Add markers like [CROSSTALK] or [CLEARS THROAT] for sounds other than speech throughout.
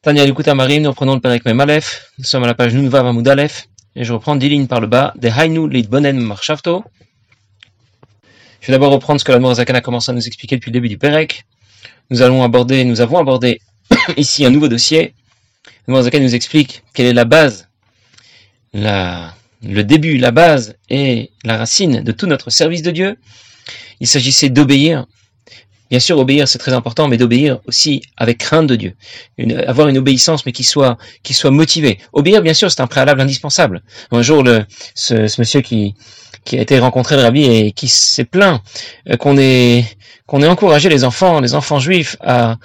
Tania Marim, nous reprenons le Perek Mem Aleph. Nous sommes à la page Nunva Vamoud Aleph. Et je reprends dix lignes par le bas. Je vais d'abord reprendre ce que la Morazakan a commencé à nous expliquer depuis le début du Perek. Nous allons aborder, nous avons abordé [COUGHS] ici un nouveau dossier. La Morazakan nous explique quelle est la base, le début, la base et la racine de tout notre service de Dieu. Il s'agissait d'obéir Bien sûr, obéir, c'est très important, mais d'obéir aussi avec crainte de Dieu. avoir une obéissance, mais qui soit, qui soit motivée. Obéir, bien sûr, c'est un préalable indispensable. Un jour, le, ce, monsieur qui, a été rencontré le rabbi et qui s'est plaint euh, qu'on ait, qu'on ait encouragé les enfants, les enfants juifs à,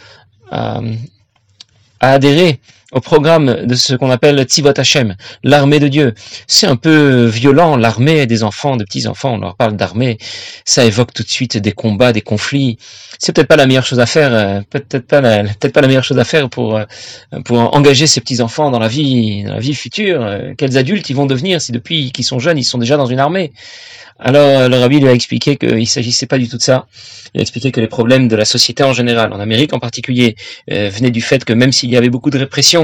à adhérer au programme de ce qu'on appelle Tzivot Hashem, l'armée de Dieu. C'est un peu violent, l'armée des enfants, des petits-enfants, on leur parle d'armée, ça évoque tout de suite des combats, des conflits. C'est peut-être pas la meilleure chose à faire, euh, peut-être pas la, peut-être pas la meilleure chose à faire pour, euh, pour engager ces petits-enfants dans la vie, dans la vie future. Euh, quels adultes ils vont devenir si depuis qu'ils sont jeunes, ils sont déjà dans une armée? Alors le rabbi lui a expliqué qu'il ne s'agissait pas du tout de ça. Il a expliqué que les problèmes de la société en général, en Amérique en particulier, venaient du fait que même s'il y avait beaucoup de répression,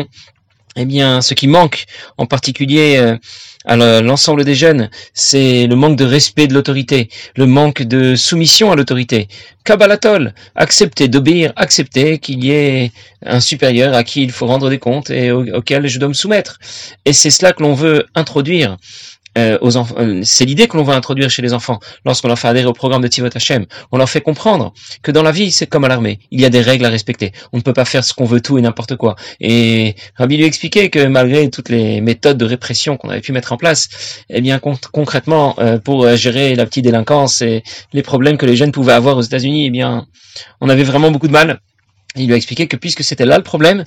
eh bien, ce qui manque en particulier euh, à l'ensemble des jeunes, c'est le manque de respect de l'autorité, le manque de soumission à l'autorité. Kabbalatol, accepter d'obéir, accepter qu'il y ait un supérieur à qui il faut rendre des comptes et auquel je dois me soumettre. Et c'est cela que l'on veut introduire euh, aux enfants. Euh, c'est l'idée que l'on va introduire chez les enfants lorsqu'on leur fait adhérer au programme de Tivot Hashem. On leur fait comprendre que dans la vie, c'est comme à l'armée. Il y a des règles à respecter. On ne peut pas faire ce qu'on veut tout et n'importe quoi. Et Rabbi lui expliquait que malgré toutes les méthodes de répression qu'on avait pu mettre en place, eh bien concrètement, euh, pour gérer la petite délinquance et les problèmes que les jeunes pouvaient avoir aux États-Unis, eh bien, on avait vraiment beaucoup de mal il lui a expliqué que puisque c'était là le problème,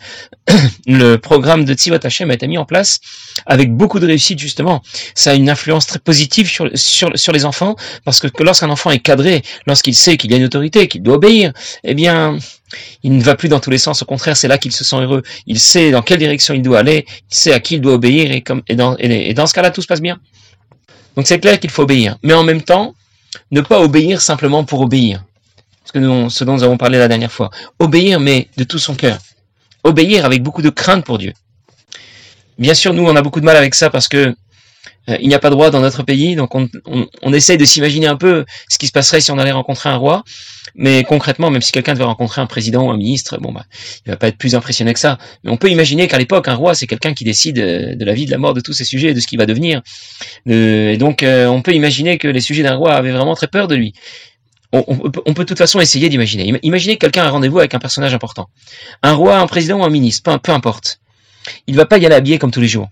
[CLEARS THROAT] le programme de Tzivot Hashem a été mis en place avec beaucoup de réussite justement. Ça a une influence très positive sur les enfants parce que, lorsqu'un enfant est cadré, lorsqu'il sait qu'il y a une autorité, qu'il doit obéir, eh bien, il ne va plus dans tous les sens. Au contraire, c'est là qu'il se sent heureux. Il sait dans quelle direction il doit aller, il sait à qui il doit obéir et, comme, et, dans, et dans ce cas-là, tout se passe bien. Donc c'est clair qu'il faut obéir. Mais en même temps, ne pas obéir simplement pour obéir ce, que nous, dont nous avons parlé la dernière fois. Obéir, mais de tout son cœur. Obéir avec beaucoup de crainte pour Dieu. Bien sûr, nous, on a beaucoup de mal avec ça parce que euh, il n'y a pas de roi dans notre pays, donc on, on, essaye de s'imaginer un peu ce qui se passerait si on allait rencontrer un roi. Mais concrètement, même si quelqu'un devait rencontrer un président ou un ministre, bon bah, il va pas être plus impressionné que ça. Mais on peut imaginer qu'à l'époque, un roi, c'est quelqu'un qui décide euh, de la vie, de la mort, de tous ces sujets, de ce qui va devenir. et donc, euh, on peut imaginer que les sujets d'un roi avaient vraiment très peur de lui on, peut de toute façon essayer d'imaginer. Imaginez quelqu'un a rendez-vous avec un personnage important. Un roi, un président ou un ministre, peu, importe. Il va pas y aller habillé comme tous les jours.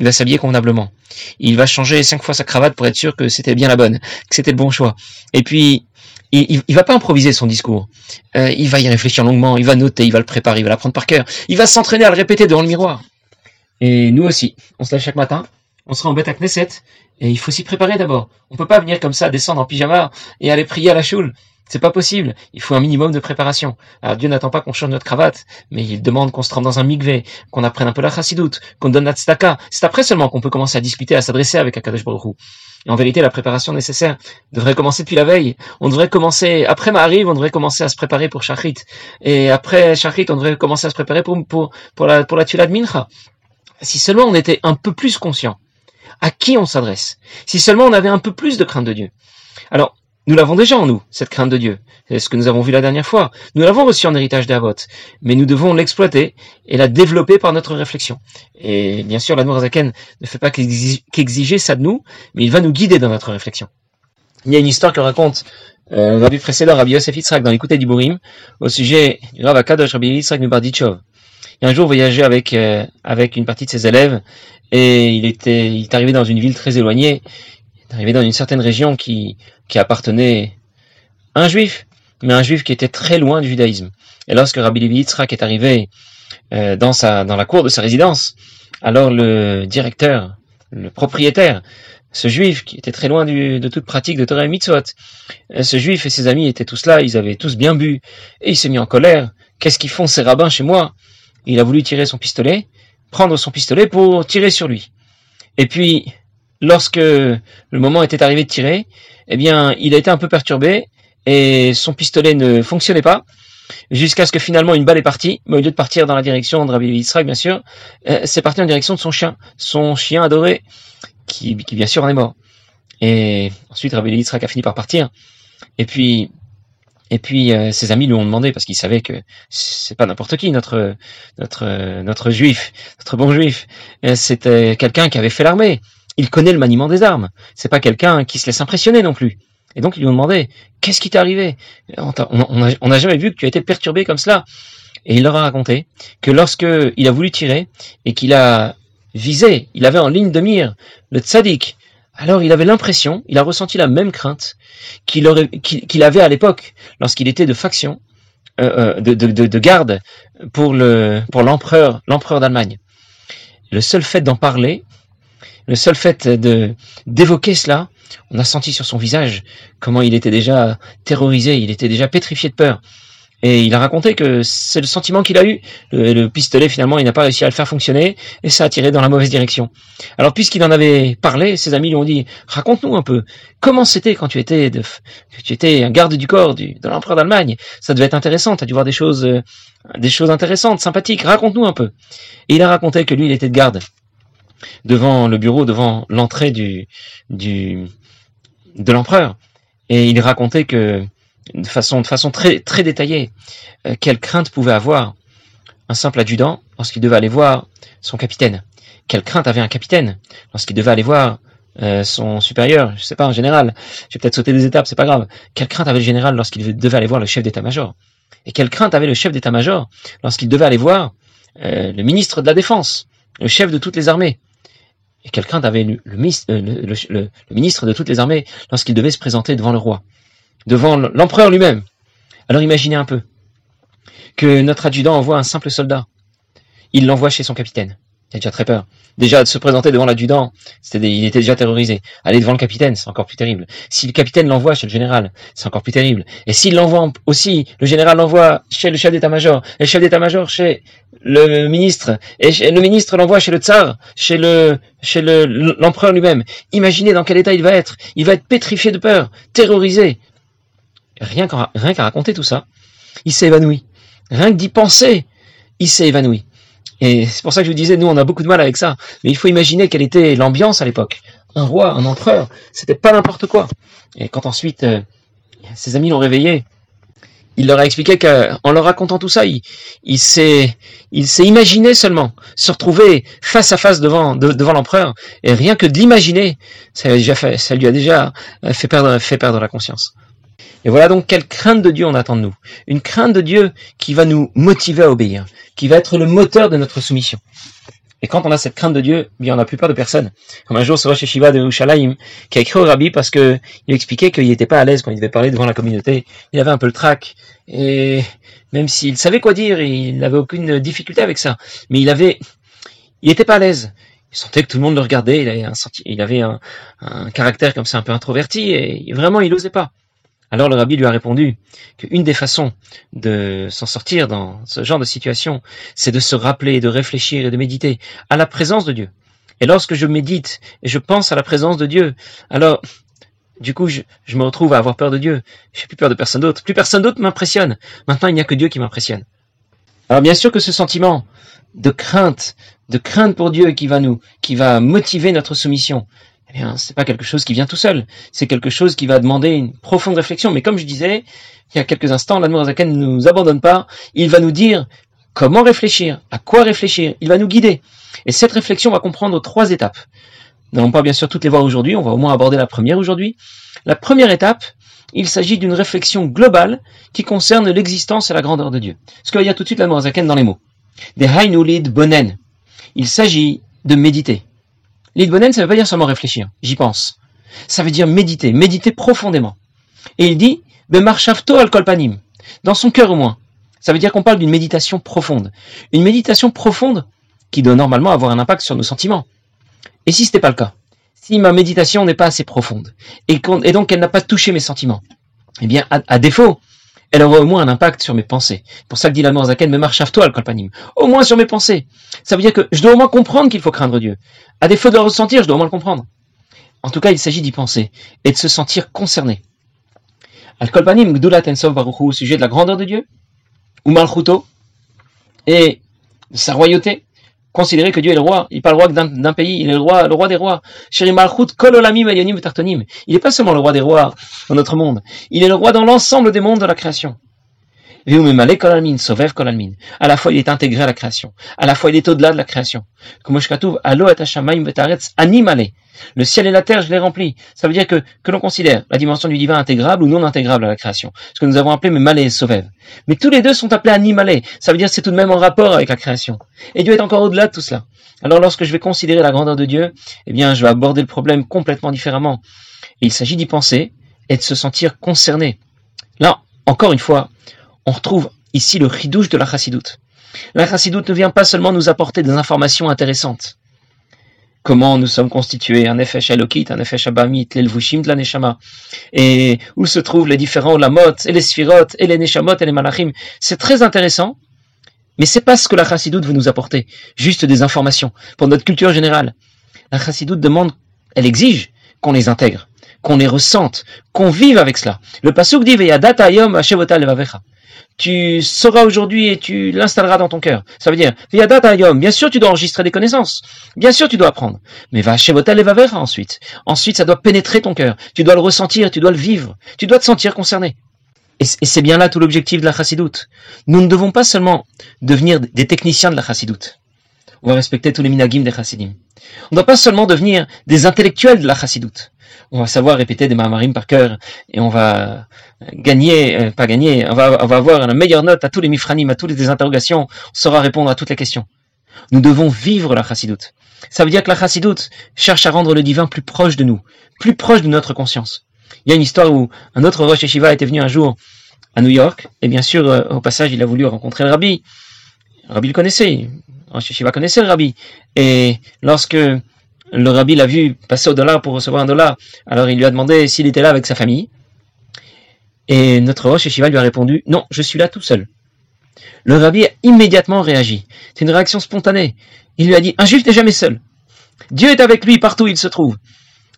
Il va s'habiller convenablement. Il va changer cinq fois sa cravate pour être sûr que c'était bien la bonne, que c'était le bon choix. Et puis, il, il, va pas improviser son discours. Euh, il va y réfléchir longuement, il va noter, il va le préparer, il va l'apprendre par cœur. Il va s'entraîner à le répéter devant le miroir. Et nous aussi, on se lève chaque matin, on sera en bête à Knesset, et il faut s'y préparer d'abord. On peut pas venir comme ça, descendre en pyjama et aller prier à la choule. C'est pas possible. Il faut un minimum de préparation. Alors Dieu n'attend pas qu'on change notre cravate, mais il demande qu'on se trempe dans un migvé, qu'on apprenne un peu la chassidoute, qu'on donne la tzedaka. C'est après seulement qu'on peut commencer à discuter, à s'adresser avec Akadosh Baruch Et en vérité, la préparation nécessaire devrait commencer depuis la veille. On devrait commencer, après arrive, on devrait commencer à se préparer pour Shachrit. Et après Shachrit, on devrait commencer à se préparer pour, pour, pour la, pour la de Mincha. Si seulement on était un peu plus conscient à qui on s'adresse. Si seulement on avait un peu plus de crainte de Dieu? Alors, nous l'avons déjà en nous, cette crainte de Dieu. C'est ce que nous avons vu la dernière fois. Nous l'avons reçu en héritage d'Avot. Mais nous devons l'exploiter et la développer par notre réflexion. Et bien sûr, la Zaken ne fait pas qu'exiger ça de nous, mais il va nous guider dans notre réflexion. Il y a une histoire que raconte euh, rabbi précédent, Rabbi Yosef Yitzhak, dans l'écoute d'Iburim, au sujet du Rav Akadosh Rabbi Yitzhak Nubardichov. Un jour voyagé avec, euh, avec une partie de ses élèves et il était, il est arrivé dans une ville très éloignée, il est arrivé dans une certaine région qui, qui appartenait à un juif, mais un juif qui était très loin du judaïsme. Et lorsque Rabbi Levi est arrivé euh, dans, sa, dans la cour de sa résidence, alors le directeur, le propriétaire, ce juif qui était très loin de toute pratique de Torah et Mitzvot, euh, ce juif et ses amis étaient tous là, ils avaient tous bien bu, et il s'est mis en colère. Qu'est-ce qu'ils font ces rabbins chez moi? Il a voulu tirer son pistolet, prendre son pistolet pour tirer sur lui. Et puis, lorsque le moment était arrivé de tirer, eh bien, il a été un peu perturbé et son pistolet ne fonctionnait pas. jusqu'à ce que finalement une balle est partie, mais au lieu de partir dans la direction de Rabbi Yitzhak, bien sûr, euh, c'est parti en direction de son chien, son chien adoré, qui, bien sûr en est mort. Et ensuite, Rabbi Yitzhak a fini par partir. Et puis, et puis euh, ses amis lui ont demandé parce qu'ils savaient que c'est pas n'importe qui notre notre notre juif, notre bon juif. Euh, c'était quelqu'un qui avait fait l'armée. Il connaît le maniement des armes. C'est pas quelqu'un qui se laisse impressionner non plus. Et donc ils lui ont demandé qu'est-ce qui t'est arrivé? On n'a jamais vu que tu as été perturbé comme cela. Et il leur a raconté que lorsque il a voulu tirer et qu'il a visé, il avait en ligne de mire le tzaddik alors il avait l'impression, il a ressenti la même crainte qu'il avait à l'époque lorsqu'il était de faction, euh, euh, de, de, de, garde pour le pour l'empereur d'Allemagne. Le seul fait d'en parler, le seul fait d'évoquer cela, on a senti sur son visage comment il était déjà terrorisé, il était déjà pétrifié de peur. Et il a raconté que c'est le sentiment qu'il a eu. Le, pistolet, finalement, il n'a pas réussi à le faire fonctionner et ça a tiré dans la mauvaise direction. Alors, puisqu'il en avait parlé, ses amis lui ont dit, raconte-nous un peu, comment c'était quand tu étais de, tu étais un garde du corps de l'empereur d'Allemagne? Ça devait être intéressant, tu as dû voir des choses, euh, des choses intéressantes, sympathiques. Raconte-nous un peu. Et il a raconté que lui, il était de garde devant le bureau, devant l'entrée du, du, de l'empereur. Et il racontait que de façon, de façon très, détaillée euh, quelle crainte pouvait avoir un simple adjudant lorsqu'il devait aller voir son capitaine? Quelle crainte avait un capitaine lorsqu'il devait aller voir euh, son supérieur, je sais pas, un général. Je vais peut-être sauter des étapes, c'est pas grave. Quelle crainte avait le général lorsqu'il devait aller voir le chef d'état-major? Et quelle crainte avait le chef d'état-major lorsqu'il devait aller voir euh, le ministre de la Défense, le chef de toutes les armées? Et quelle crainte avait le ministre de toutes les armées lorsqu'il devait se présenter devant le roi? Devant l'empereur lui-même. Alors imaginez un peu que notre adjudant envoie un simple soldat. Il l'envoie chez son capitaine. Il a déjà très peur. Déjà de se présenter devant l'adjudant, c'était il était déjà terrorisé. Aller devant le capitaine, c'est encore plus terrible. Si le capitaine l'envoie chez le général, c'est encore plus terrible. Et s'il l'envoie aussi, le général l'envoie chez le chef d'état-major, et le chef d'état-major chez le ministre, et le ministre l'envoie chez le tsar, chez le chez le l'empereur lui-même. Imaginez dans quel état il va être. Il va être pétrifié de peur, terrorisé rien qu'à raconter tout ça, il s'est évanoui. Rien que d'y penser, il s'est évanoui. Et c'est pour ça que je vous disais, nous, on a beaucoup de mal avec ça. Mais il faut imaginer quelle était l'ambiance à l'époque. Un roi, un empereur, c'était pas n'importe quoi. Et quand ensuite euh, ses amis l'ont réveillé, il leur a expliqué qu'en leur racontant tout ça, il, s'est, imaginé seulement se retrouver face à face devant, devant l'empereur. Et rien que de l'imaginer, ça, ça lui a déjà fait perdre, fait perdre la conscience. Et voilà donc quelle crainte de Dieu on attend de nous. Une crainte de Dieu qui va nous motiver à obéir, qui va être le moteur de notre soumission. Et quand on a cette crainte de Dieu, bien on n'a plus peur de personne. Comme un jour ce chez Shiva de Ushalaim, qui a écrit au rabbi parce que il expliquait qu'il n'était pas à l'aise quand il devait parler devant la communauté. Il avait un peu le trac. Et même s'il savait quoi dire, il n'avait aucune difficulté avec ça. Mais il avait, il n'était pas à l'aise. Il sentait que tout le monde le regardait. Il avait un, il avait un, un caractère comme ça un peu introverti et vraiment il n'osait pas. Alors le rabbi lui a répondu qu'une des façons de s'en sortir dans ce genre de situation, c'est de se rappeler, de réfléchir et de méditer à la présence de Dieu. Et lorsque je médite et je pense à la présence de Dieu, alors du coup, je, me retrouve à avoir peur de Dieu. Je n'ai plus peur de personne d'autre. Plus personne d'autre m'impressionne. Maintenant, il n'y a que Dieu qui m'impressionne. Alors bien sûr que ce sentiment de crainte, de crainte pour Dieu qui va nous, qui va motiver notre soumission, eh bien, c'est pas quelque chose qui vient tout seul. C'est quelque chose qui va demander une profonde réflexion. Mais comme je disais, il y a quelques instants, l'Admorazaken ne nous abandonne pas. Il va nous dire comment réfléchir, à quoi réfléchir. Il va nous guider. Et cette réflexion va comprendre trois étapes. Nous n'allons pas bien sûr toutes les voir aujourd'hui. On va au moins aborder la première aujourd'hui. La première étape, il s'agit d'une réflexion globale qui concerne l'existence et la grandeur de Dieu. Ce qu'il y a tout de suite l'Admorazaken dans les mots? Des Hainulid Bonen. Il s'agit de méditer. L'idbonen, ça veut pas dire seulement réfléchir, j'y pense. Ça veut dire méditer, méditer profondément. Et il dit, dans son cœur au moins. Ça veut dire qu'on parle d'une méditation profonde. Une méditation profonde qui doit normalement avoir un impact sur nos sentiments. Et si ce n'était pas le cas Si ma méditation n'est pas assez profonde, et donc elle n'a pas touché mes sentiments, eh bien, à défaut, elle aura au moins un impact sur mes pensées. Pour ça que dit la Zaken, me marche toi le colpanim. Au moins sur mes pensées. Ça veut dire que je dois au moins comprendre qu'il faut craindre Dieu. À défaut de le ressentir, je dois au moins le comprendre. En tout cas, il s'agit d'y penser et de se sentir concerné. Al kolpanim gdulat ensov baruchu au sujet de la grandeur de Dieu. ou Malchuto, et sa royauté, considérer que Dieu est le roi. Il parle roi d'un pays, il est le roi, le roi des rois. Il n'est pas seulement le roi des rois dans notre monde, il est le roi dans l'ensemble des mondes de la création. À la fois, il est intégré à la création. À la fois, il est au-delà de la création. Le ciel et la terre, je les remplis. Ça veut dire que, que l'on considère la dimension du divin intégrable ou non intégrable à la création. Ce que nous avons appelé malé et sovev. Mais tous les deux sont appelés animalé. Ça veut dire que c'est tout de même en rapport avec la création. Et Dieu est encore au-delà de tout cela. Alors lorsque je vais considérer la grandeur de Dieu, eh bien, je vais aborder le problème complètement différemment. Il s'agit d'y penser et de se sentir concerné. Là, encore une fois, on retrouve ici le ridouche de la chassidoute. La chassidoute ne vient pas seulement nous apporter des informations intéressantes. Comment nous sommes constitués, un effet Elokit, un effet Abamit, l'Elvushim de la Neshama, et où se trouvent les différents Lamot, et les Sphirot, et les Neshamot, et les Malachim. C'est très intéressant, mais c'est pas ce que la chassidoute veut nous apporter, juste des informations, pour notre culture générale. La chassidoute demande, elle exige qu'on les intègre, qu'on les ressente, qu'on vive avec cela. Le pasuk dit, levavecha tu sauras aujourd'hui et tu l'installeras dans ton cœur. Ça veut dire, bien sûr tu dois enregistrer des connaissances, bien sûr tu dois apprendre, mais va vers ensuite. Ensuite ça doit pénétrer ton cœur, tu dois le ressentir, tu dois le vivre, tu dois te sentir concerné. Et c'est bien là tout l'objectif de la chassidoute. Nous ne devons pas seulement devenir des techniciens de la chassidoute. On va respecter tous les minagim des chassidim. On ne doit pas seulement devenir des intellectuels de la chassidoute on va savoir répéter des mahamarim par cœur et on va gagner, euh, pas gagner, on va, avoir une meilleure note à tous les mifranim, à toutes les interrogations, on saura répondre à toutes les questions. Nous devons vivre la chassidoute. Ça veut dire que la chassidoute cherche à rendre le divin plus proche de nous, plus proche de notre conscience. Il y a une histoire où un autre Rosh Yeshiva était venu un jour à New York, et bien sûr, euh, au passage, il a voulu rencontrer le rabbi. Le rabbi le connaissait, Rosh Yeshiva connaissait le rabbi. Et lorsque le rabbi l'a vu passer au dollar pour recevoir un dollar. Alors il lui a demandé s'il était là avec sa famille. Et notre Rosh Shiva lui a répondu Non, je suis là tout seul. Le rabbi a immédiatement réagi. C'est une réaction spontanée. Il lui a dit Un juif n'est jamais seul. Dieu est avec lui partout où il se trouve.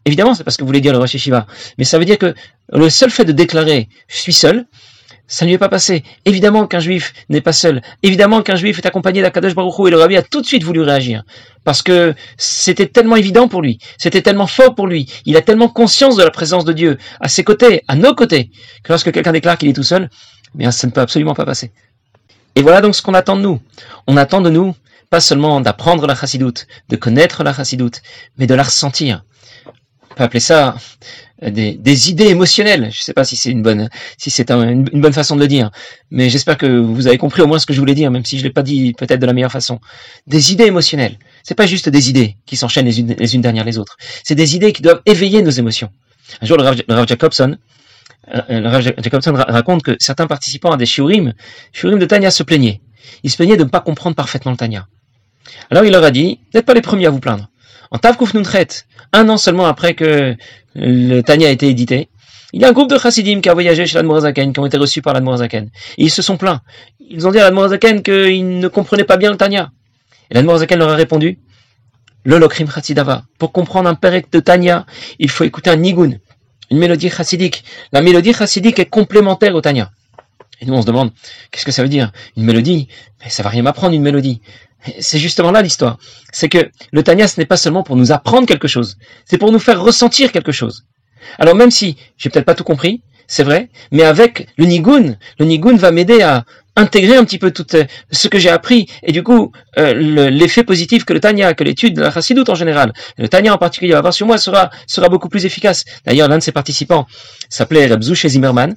Évidemment, c'est parce que vous voulez dire le Rosh Shiva. Mais ça veut dire que le seul fait de déclarer Je suis seul, ça ne lui est pas passé. Évidemment qu'un juif n'est pas seul. Évidemment qu'un juif est accompagné d'Akadosh Baruch et le rabbi a tout de suite voulu réagir. Parce que c'était tellement évident pour lui. C'était tellement fort pour lui. Il a tellement conscience de la présence de Dieu à ses côtés, à nos côtés, que lorsque quelqu'un déclare qu'il est tout seul, eh bien, ça ne peut absolument pas passer. Et voilà donc ce qu'on attend de nous. On attend de nous pas seulement d'apprendre la chassidoute, de connaître la chassidoute, mais de la ressentir. On peut appeler ça des, idées émotionnelles. Je ne sais pas si c'est une bonne, si c'est une, bonne façon de le dire, mais j'espère que vous avez compris au moins ce que je voulais dire, même si je l'ai pas dit peut-être de la meilleure façon. Des idées émotionnelles. C'est pas juste des idées qui s'enchaînent les unes, les unes derrière les autres. C'est des idées qui doivent éveiller nos émotions. Un jour, le Rav, Jacobson, euh, le Rav Jacobson raconte que certains participants à des shiurim, shiurim de Tanya se plaignaient. Ils se plaignaient de ne pas comprendre parfaitement le Tanya. Alors il leur a dit, n'êtes pas les premiers à vous plaindre. En Tavkuf Nunchet, un an seulement après que le Tanya a été édité, il y a un groupe de chassidim qui a voyagé chez l'Admorazaken, qui ont été reçus par l'Admorazaken. Et ils se sont plaints. Ils ont dit à l'Admorazaken qu'ils ne comprenaient pas bien le Tanya. Et l'Admorazaken leur a répondu, le Lokrim Chassidava. Pour comprendre un perek de Tanya, il faut écouter un nigun, une mélodie chassidique. La mélodie chassidique est complémentaire au Tanya. Et nous, on se demande, qu'est-ce que ça veut dire Une mélodie? Mais ça va rien m'apprendre, une mélodie. C'est justement là l'histoire. C'est que le Tanya, ce n'est pas seulement pour nous apprendre quelque chose, c'est pour nous faire ressentir quelque chose. Alors même si j'ai peut-être pas tout compris, c'est vrai, mais avec le Nigun, le Nigun va m'aider à intégrer un petit peu tout euh, ce que j'ai appris, et du coup, euh, l'effet positif que le Tanya, que l'étude de la Chassidoute en général, le Tanya en particulier va avoir sur moi sera, sera beaucoup plus efficace. D'ailleurs, l'un de ses participants s'appelait Rabzouche Zimmerman.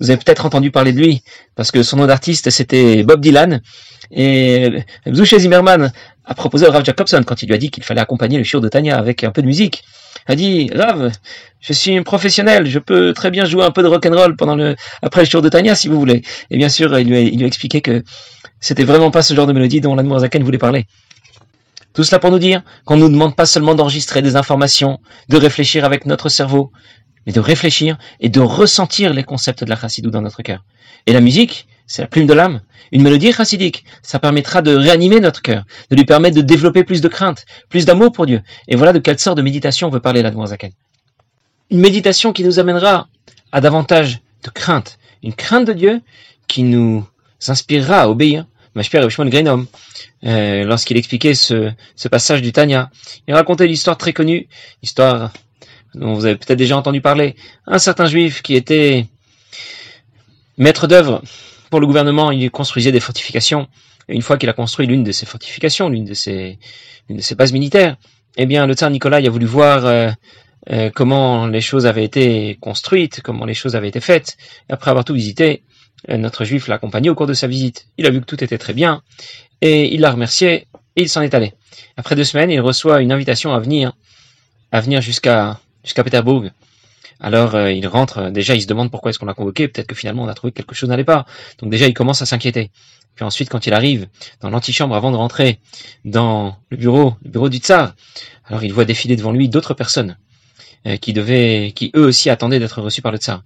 Vous avez peut-être entendu parler de lui, parce que son nom d'artiste c'était Bob Dylan, et Rabzouche Zimmerman a proposé à Rav Jacobson, quand il lui a dit qu'il fallait accompagner le shiur de Tanya avec un peu de musique, a dit Rav, je suis un professionnel, je peux très bien jouer un peu de rock and roll pendant le après le shiur de Tanya si vous voulez. Et bien sûr, il lui a, il lui expliqué que c'était vraiment pas ce genre de mélodie dont l'Admorazaken voulait parler. Tout cela pour nous dire qu'on ne nous demande pas seulement d'enregistrer des informations, de réfléchir avec notre cerveau, mais de réfléchir et de ressentir les concepts de la chassidou dans notre cœur. Et la musique, c'est la plume de l'âme. Une mélodie chassidique, ça permettra de réanimer notre cœur, de lui permettre de développer plus de crainte, plus d'amour pour Dieu. Et voilà de quelle sorte de méditation on veut parler là Zaken. Une méditation qui nous amènera à davantage de crainte, une crainte de Dieu qui nous s'inspirera à obéir. Mashpir Greenom, euh, lorsqu'il expliquait ce, passage du Tanya, il racontait l'histoire très connue, l'histoire dont vous avez peut-être déjà entendu parler, un certain juif qui était maître d'œuvre pour le gouvernement, il construisait des fortifications, et une fois qu'il a construit l'une de ces fortifications, l'une de ses, l'une de ses bases militaires, eh bien le tsar Nicolas a voulu voir euh, euh, comment les choses avaient été construites, comment les choses avaient été faites. Après avoir tout visité, euh, notre juif l'a accompagné au cours de sa visite. Il a vu que tout était très bien, et il l'a remercié, et il s'en est allé. Après deux semaines, il reçoit une invitation à venir, à venir jusqu'à jusqu'à Pétersbourg. Alors euh, il rentre, déjà il se demande pourquoi est-ce qu'on l'a convoqué, peut-être que finalement on a trouvé que quelque chose n'allait pas. Donc déjà il commence à s'inquiéter. Puis ensuite quand il arrive dans l'antichambre avant de rentrer dans le bureau, le bureau du tsar, alors il voit défiler devant lui d'autres personnes euh, qui devaient, qui eux aussi attendaient d'être reçus par le tsar.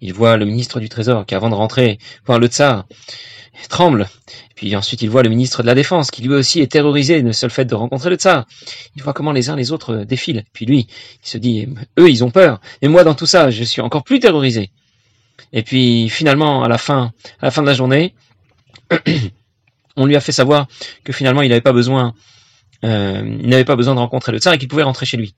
Il voit le ministre du Trésor qui avant de rentrer voir le tsar tremble. Puis ensuite, il voit le ministre de la Défense, qui lui aussi est terrorisé de seul fait de rencontrer le tsar. Il voit comment les uns les autres défilent. Puis lui, il se dit, eux, ils ont peur. Et moi, dans tout ça, je suis encore plus terrorisé. Et puis, finalement, à la fin, à la fin de la journée, [CLEARS THROAT] on lui a fait savoir que finalement, il n'avait pas besoin, euh, il n'avait pas besoin de rencontrer le tsar et qu'il pouvait rentrer chez lui.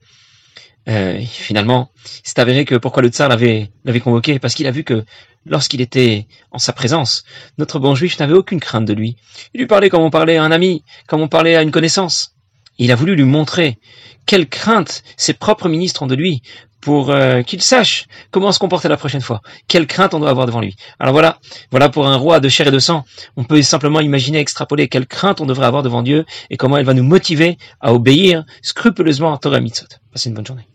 Euh, finalement, c'est avéré que pourquoi le tsar l'avait, l'avait convoqué, parce qu'il a vu que lorsqu'il était en sa présence, notre bon juif n'avait aucune crainte de lui. Il lui parlait comme on parlait à un ami, comme on parlait à une connaissance. Il a voulu lui montrer quelle crainte ses propres ministres ont de lui pour euh, qu'il sache comment se comporter la prochaine fois, quelle crainte on doit avoir devant lui. Alors voilà, voilà pour un roi de chair et de sang, on peut simplement imaginer, extrapoler quelle crainte on devrait avoir devant Dieu et comment elle va nous motiver à obéir scrupuleusement à Torah Mitzot. Passez une bonne journée.